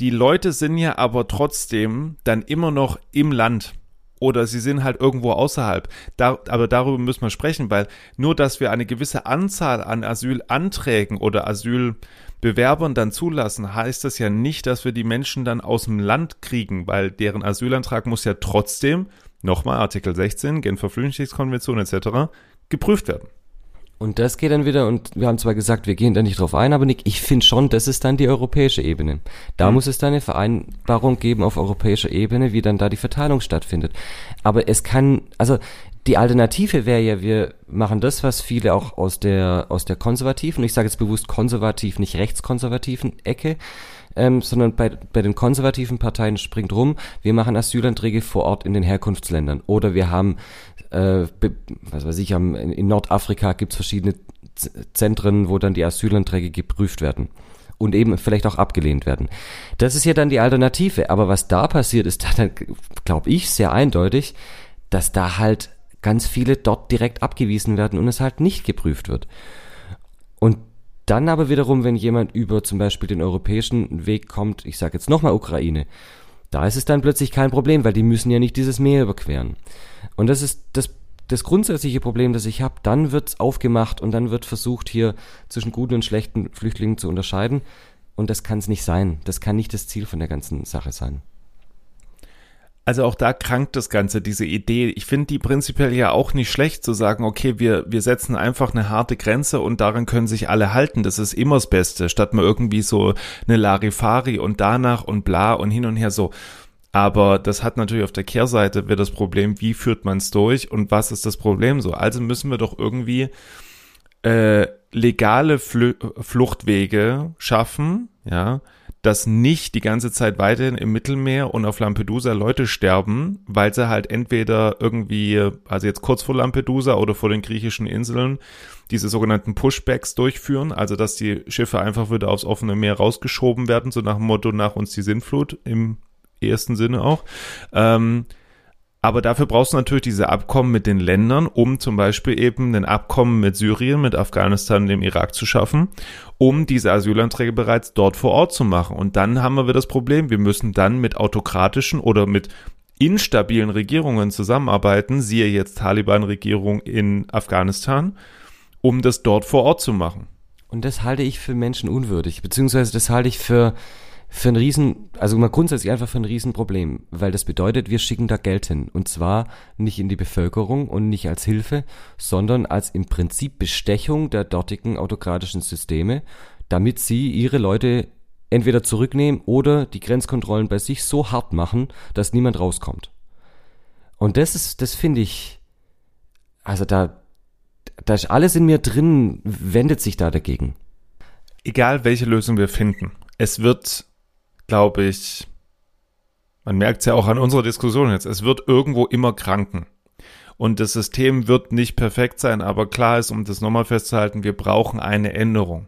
[SPEAKER 1] die Leute sind ja aber trotzdem dann immer noch im Land oder sie sind halt irgendwo außerhalb. Da, aber darüber müssen wir sprechen, weil nur, dass wir eine gewisse Anzahl an Asylanträgen oder Asylbewerbern dann zulassen, heißt das ja nicht, dass wir die Menschen dann aus dem Land kriegen, weil deren Asylantrag muss ja trotzdem, nochmal Artikel 16, Genfer Flüchtlingskonvention etc., geprüft werden.
[SPEAKER 3] Und das geht dann wieder, und wir haben zwar gesagt, wir gehen da nicht drauf ein, aber Nick, ich finde schon, das ist dann die europäische Ebene. Da mhm. muss es dann eine Vereinbarung geben auf europäischer Ebene, wie dann da die Verteilung stattfindet. Aber es kann, also die Alternative wäre ja, wir machen das, was viele auch aus der, aus der konservativen, ich sage jetzt bewusst konservativ, nicht rechtskonservativen Ecke, ähm, sondern bei, bei den konservativen Parteien springt rum, wir machen Asylanträge vor Ort in den Herkunftsländern. Oder wir haben, äh, was weiß ich, in Nordafrika gibt es verschiedene Zentren, wo dann die Asylanträge geprüft werden und eben vielleicht auch abgelehnt werden. Das ist ja dann die Alternative. Aber was da passiert, ist dann, glaube ich, sehr eindeutig, dass da halt ganz viele dort direkt abgewiesen werden und es halt nicht geprüft wird. Und dann aber wiederum, wenn jemand über zum Beispiel den europäischen Weg kommt, ich sage jetzt nochmal Ukraine, da ist es dann plötzlich kein Problem, weil die müssen ja nicht dieses Meer überqueren. Und das ist das, das grundsätzliche Problem, das ich habe. Dann wird's aufgemacht und dann wird versucht, hier zwischen guten und schlechten Flüchtlingen zu unterscheiden. Und das kann es nicht sein. Das kann nicht das Ziel von der ganzen Sache sein.
[SPEAKER 1] Also auch da krankt das Ganze, diese Idee. Ich finde die prinzipiell ja auch nicht schlecht zu sagen, okay, wir, wir setzen einfach eine harte Grenze und daran können sich alle halten. Das ist immer das Beste, statt mal irgendwie so eine Larifari und danach und bla und hin und her so. Aber das hat natürlich auf der Kehrseite wieder das Problem, wie führt man es durch und was ist das Problem so? Also müssen wir doch irgendwie äh, legale Fl Fluchtwege schaffen, ja, dass nicht die ganze Zeit weiterhin im Mittelmeer und auf Lampedusa Leute sterben, weil sie halt entweder irgendwie, also jetzt kurz vor Lampedusa oder vor den griechischen Inseln, diese sogenannten Pushbacks durchführen, also dass die Schiffe einfach wieder aufs offene Meer rausgeschoben werden, so nach dem Motto nach uns die Sintflut im ersten Sinne auch. Ähm, aber dafür brauchst du natürlich diese Abkommen mit den Ländern, um zum Beispiel eben ein Abkommen mit Syrien, mit Afghanistan und dem Irak zu schaffen, um diese Asylanträge bereits dort vor Ort zu machen. Und dann haben wir das Problem, wir müssen dann mit autokratischen oder mit instabilen Regierungen zusammenarbeiten, siehe jetzt Taliban-Regierung in Afghanistan, um das dort vor Ort zu machen.
[SPEAKER 3] Und das halte ich für menschenunwürdig, beziehungsweise das halte ich für für ein Riesen, also mal grundsätzlich einfach für ein Riesenproblem, weil das bedeutet, wir schicken da Geld hin. Und zwar nicht in die Bevölkerung und nicht als Hilfe, sondern als im Prinzip Bestechung der dortigen autokratischen Systeme, damit sie ihre Leute entweder zurücknehmen oder die Grenzkontrollen bei sich so hart machen, dass niemand rauskommt. Und das ist, das finde ich, also da, da ist alles in mir drin, wendet sich da dagegen.
[SPEAKER 1] Egal welche Lösung wir finden, es wird glaube ich, man merkt es ja auch an unserer Diskussion jetzt, es wird irgendwo immer kranken. Und das System wird nicht perfekt sein, aber klar ist, um das nochmal festzuhalten, wir brauchen eine Änderung.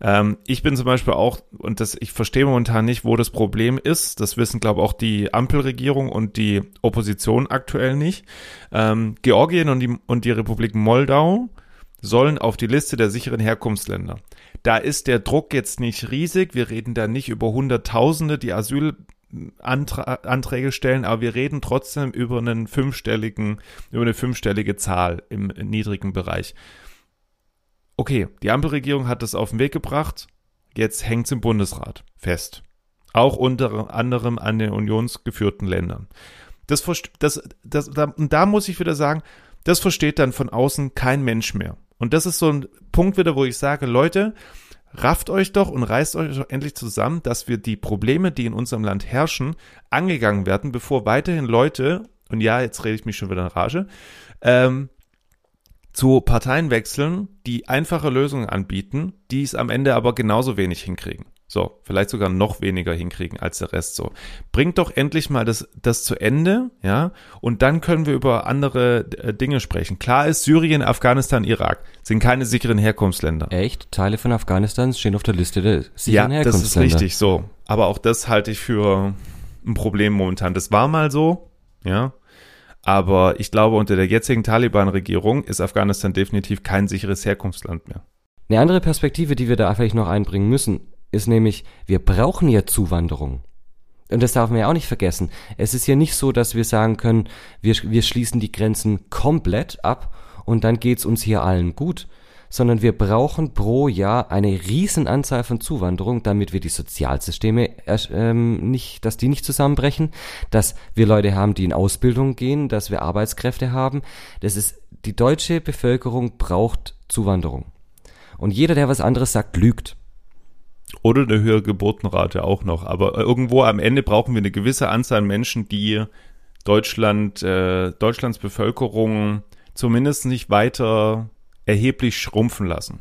[SPEAKER 1] Ähm, ich bin zum Beispiel auch, und das, ich verstehe momentan nicht, wo das Problem ist. Das wissen, glaube ich, auch die Ampelregierung und die Opposition aktuell nicht. Ähm, Georgien und die, und die Republik Moldau sollen auf die Liste der sicheren Herkunftsländer. Da ist der Druck jetzt nicht riesig. Wir reden da nicht über Hunderttausende, die Asylanträge stellen, aber wir reden trotzdem über einen fünfstelligen, über eine fünfstellige Zahl im niedrigen Bereich okay, die Ampelregierung hat das auf den Weg gebracht, jetzt hängt es im Bundesrat fest. Auch unter anderem an den unionsgeführten Ländern. Das, das, das, da, da muss ich wieder sagen, das versteht dann von außen kein Mensch mehr. Und das ist so ein Punkt wieder, wo ich sage, Leute, rafft euch doch und reißt euch doch endlich zusammen, dass wir die Probleme, die in unserem Land herrschen, angegangen werden, bevor weiterhin Leute, und ja, jetzt rede ich mich schon wieder in Rage, ähm, zu Parteien wechseln, die einfache Lösungen anbieten, die es am Ende aber genauso wenig hinkriegen. So, vielleicht sogar noch weniger hinkriegen als der Rest so. Bringt doch endlich mal das, das zu Ende, ja, und dann können wir über andere äh, Dinge sprechen. Klar ist, Syrien, Afghanistan, Irak sind keine sicheren Herkunftsländer.
[SPEAKER 3] Echt? Teile von Afghanistan stehen auf der Liste der sicheren
[SPEAKER 1] ja, Herkunftsländer. Ja, das ist richtig, so. Aber auch das halte ich für ein Problem momentan. Das war mal so, ja, aber ich glaube, unter der jetzigen Taliban-Regierung ist Afghanistan definitiv kein sicheres Herkunftsland mehr.
[SPEAKER 3] Eine andere Perspektive, die wir da vielleicht noch einbringen müssen, ist nämlich, wir brauchen ja Zuwanderung. Und das darf man ja auch nicht vergessen. Es ist ja nicht so, dass wir sagen können, wir, wir schließen die Grenzen komplett ab und dann geht's uns hier allen gut, sondern wir brauchen pro Jahr eine riesen Anzahl von Zuwanderung, damit wir die Sozialsysteme ähm, nicht, dass die nicht zusammenbrechen, dass wir Leute haben, die in Ausbildung gehen, dass wir Arbeitskräfte haben. Das ist die deutsche Bevölkerung braucht Zuwanderung. Und jeder, der was anderes sagt, lügt.
[SPEAKER 1] Oder eine höhere Geburtenrate auch noch. Aber irgendwo am Ende brauchen wir eine gewisse Anzahl an Menschen, die Deutschland, äh, Deutschlands Bevölkerung zumindest nicht weiter erheblich schrumpfen lassen.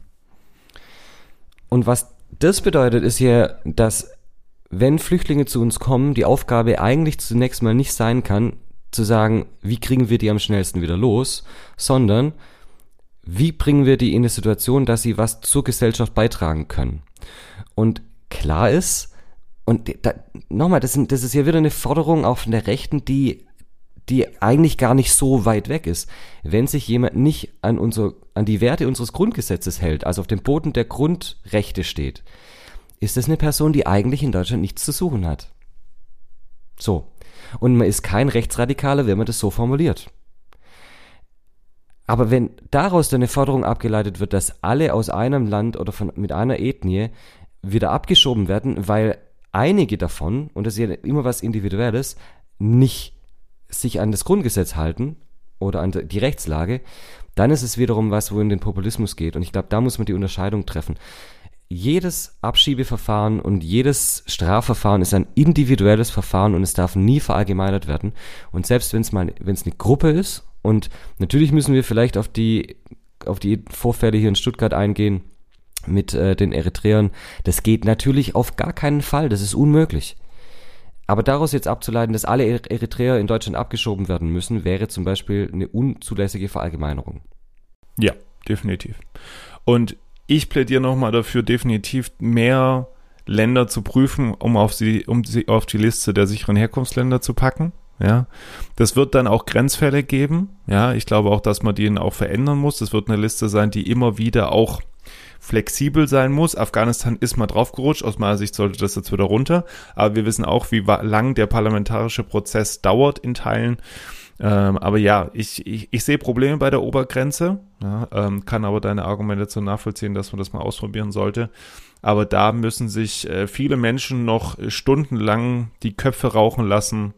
[SPEAKER 3] Und was das bedeutet, ist ja, dass wenn Flüchtlinge zu uns kommen, die Aufgabe eigentlich zunächst mal nicht sein kann, zu sagen, wie kriegen wir die am schnellsten wieder los, sondern wie bringen wir die in eine Situation, dass sie was zur Gesellschaft beitragen können. Und klar ist, und da, nochmal, das, sind, das ist ja wieder eine Forderung auch von der Rechten, die die eigentlich gar nicht so weit weg ist. Wenn sich jemand nicht an, unser, an die Werte unseres Grundgesetzes hält, also auf dem Boden der Grundrechte steht, ist das eine Person, die eigentlich in Deutschland nichts zu suchen hat. So. Und man ist kein Rechtsradikaler, wenn man das so formuliert. Aber wenn daraus dann eine Forderung abgeleitet wird, dass alle aus einem Land oder von, mit einer Ethnie wieder abgeschoben werden, weil einige davon, und das ist ja immer was Individuelles, nicht sich an das Grundgesetz halten oder an die Rechtslage, dann ist es wiederum was, wo in den Populismus geht. Und ich glaube, da muss man die Unterscheidung treffen. Jedes Abschiebeverfahren und jedes Strafverfahren ist ein individuelles Verfahren und es darf nie verallgemeinert werden. Und selbst wenn es mal, wenn es eine Gruppe ist und natürlich müssen wir vielleicht auf die auf die Vorfälle hier in Stuttgart eingehen mit äh, den Eritreern. Das geht natürlich auf gar keinen Fall. Das ist unmöglich. Aber daraus jetzt abzuleiten, dass alle Eritreer in Deutschland abgeschoben werden müssen, wäre zum Beispiel eine unzulässige Verallgemeinerung.
[SPEAKER 1] Ja, definitiv. Und ich plädiere nochmal dafür, definitiv mehr Länder zu prüfen, um auf sie, um sie auf die Liste der sicheren Herkunftsländer zu packen. Ja, das wird dann auch Grenzfälle geben. Ja, ich glaube auch, dass man die auch verändern muss. Das wird eine Liste sein, die immer wieder auch flexibel sein muss. Afghanistan ist mal draufgerutscht. Aus meiner Sicht sollte das jetzt wieder runter. Aber wir wissen auch, wie lang der parlamentarische Prozess dauert in Teilen. Ähm, aber ja, ich, ich, ich sehe Probleme bei der Obergrenze, ja, ähm, kann aber deine Argumentation nachvollziehen, dass man das mal ausprobieren sollte. Aber da müssen sich äh, viele Menschen noch stundenlang die Köpfe rauchen lassen,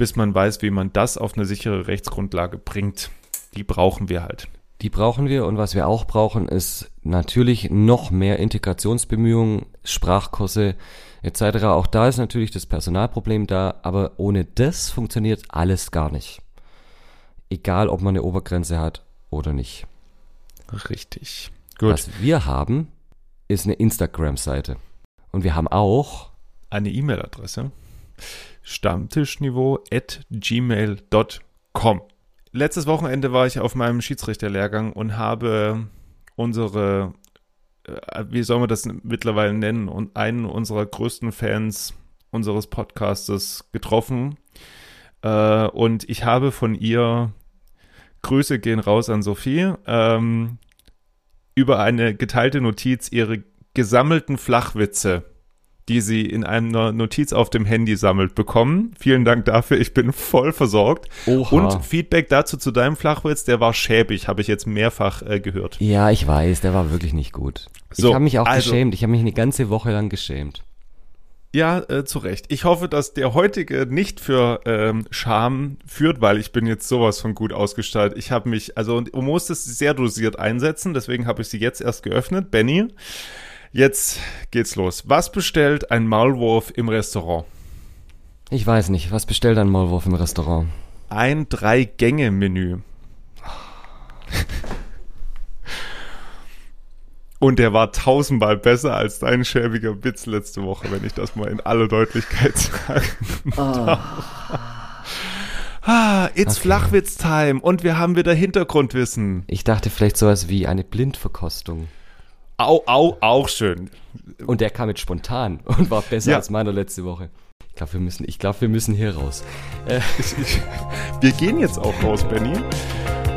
[SPEAKER 1] bis man weiß, wie man das auf eine sichere Rechtsgrundlage bringt. Die brauchen wir halt.
[SPEAKER 3] Die brauchen wir und was wir auch brauchen, ist natürlich noch mehr Integrationsbemühungen, Sprachkurse etc. Auch da ist natürlich das Personalproblem da, aber ohne das funktioniert alles gar nicht. Egal, ob man eine Obergrenze hat oder nicht.
[SPEAKER 1] Richtig.
[SPEAKER 3] Gut. Was wir haben, ist eine Instagram-Seite. Und wir haben auch
[SPEAKER 1] eine E-Mail-Adresse. Stammtischniveau at gmail.com letztes Wochenende war ich auf meinem Schiedsrichterlehrgang und habe unsere, äh, wie soll man das mittlerweile nennen, und einen unserer größten Fans unseres Podcastes getroffen. Äh, und ich habe von ihr Grüße gehen raus an Sophie. Ähm, über eine geteilte Notiz ihre gesammelten Flachwitze, die sie in einer Notiz auf dem Handy sammelt, bekommen. Vielen Dank dafür, ich bin voll versorgt. Oha. Und Feedback dazu zu deinem Flachwitz, der war schäbig, habe ich jetzt mehrfach äh, gehört.
[SPEAKER 3] Ja, ich weiß, der war wirklich nicht gut. So, ich habe mich auch also, geschämt, ich habe mich eine ganze Woche lang geschämt.
[SPEAKER 1] Ja, äh, zu Recht. Ich hoffe, dass der heutige nicht für ähm, Scham führt, weil ich bin jetzt sowas von gut ausgestaltet. Ich habe mich, also und du musst es sehr dosiert einsetzen, deswegen habe ich sie jetzt erst geöffnet. Benny, jetzt geht's los. Was bestellt ein Maulwurf im Restaurant?
[SPEAKER 3] Ich weiß nicht. Was bestellt ein Maulwurf im Restaurant?
[SPEAKER 1] Ein Drei-Gänge-Menü. Und der war tausendmal besser als dein schäbiger Witz letzte Woche, wenn ich das mal in aller Deutlichkeit sagen oh. Ah, it's okay. Flachwitz-Time und wir haben wieder Hintergrundwissen.
[SPEAKER 3] Ich dachte vielleicht sowas wie eine Blindverkostung.
[SPEAKER 1] Au, au, auch schön.
[SPEAKER 3] Und der kam jetzt spontan und war besser ja. als meiner letzte Woche. Ich glaube, wir müssen, ich glaube, wir müssen hier raus.
[SPEAKER 1] Äh. Wir gehen jetzt auch raus, Benny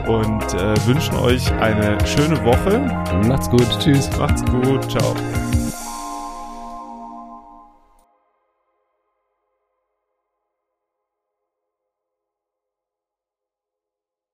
[SPEAKER 1] und äh, wünschen euch eine schöne Woche.
[SPEAKER 3] Macht's gut. Tschüss.
[SPEAKER 1] Macht's gut. Ciao.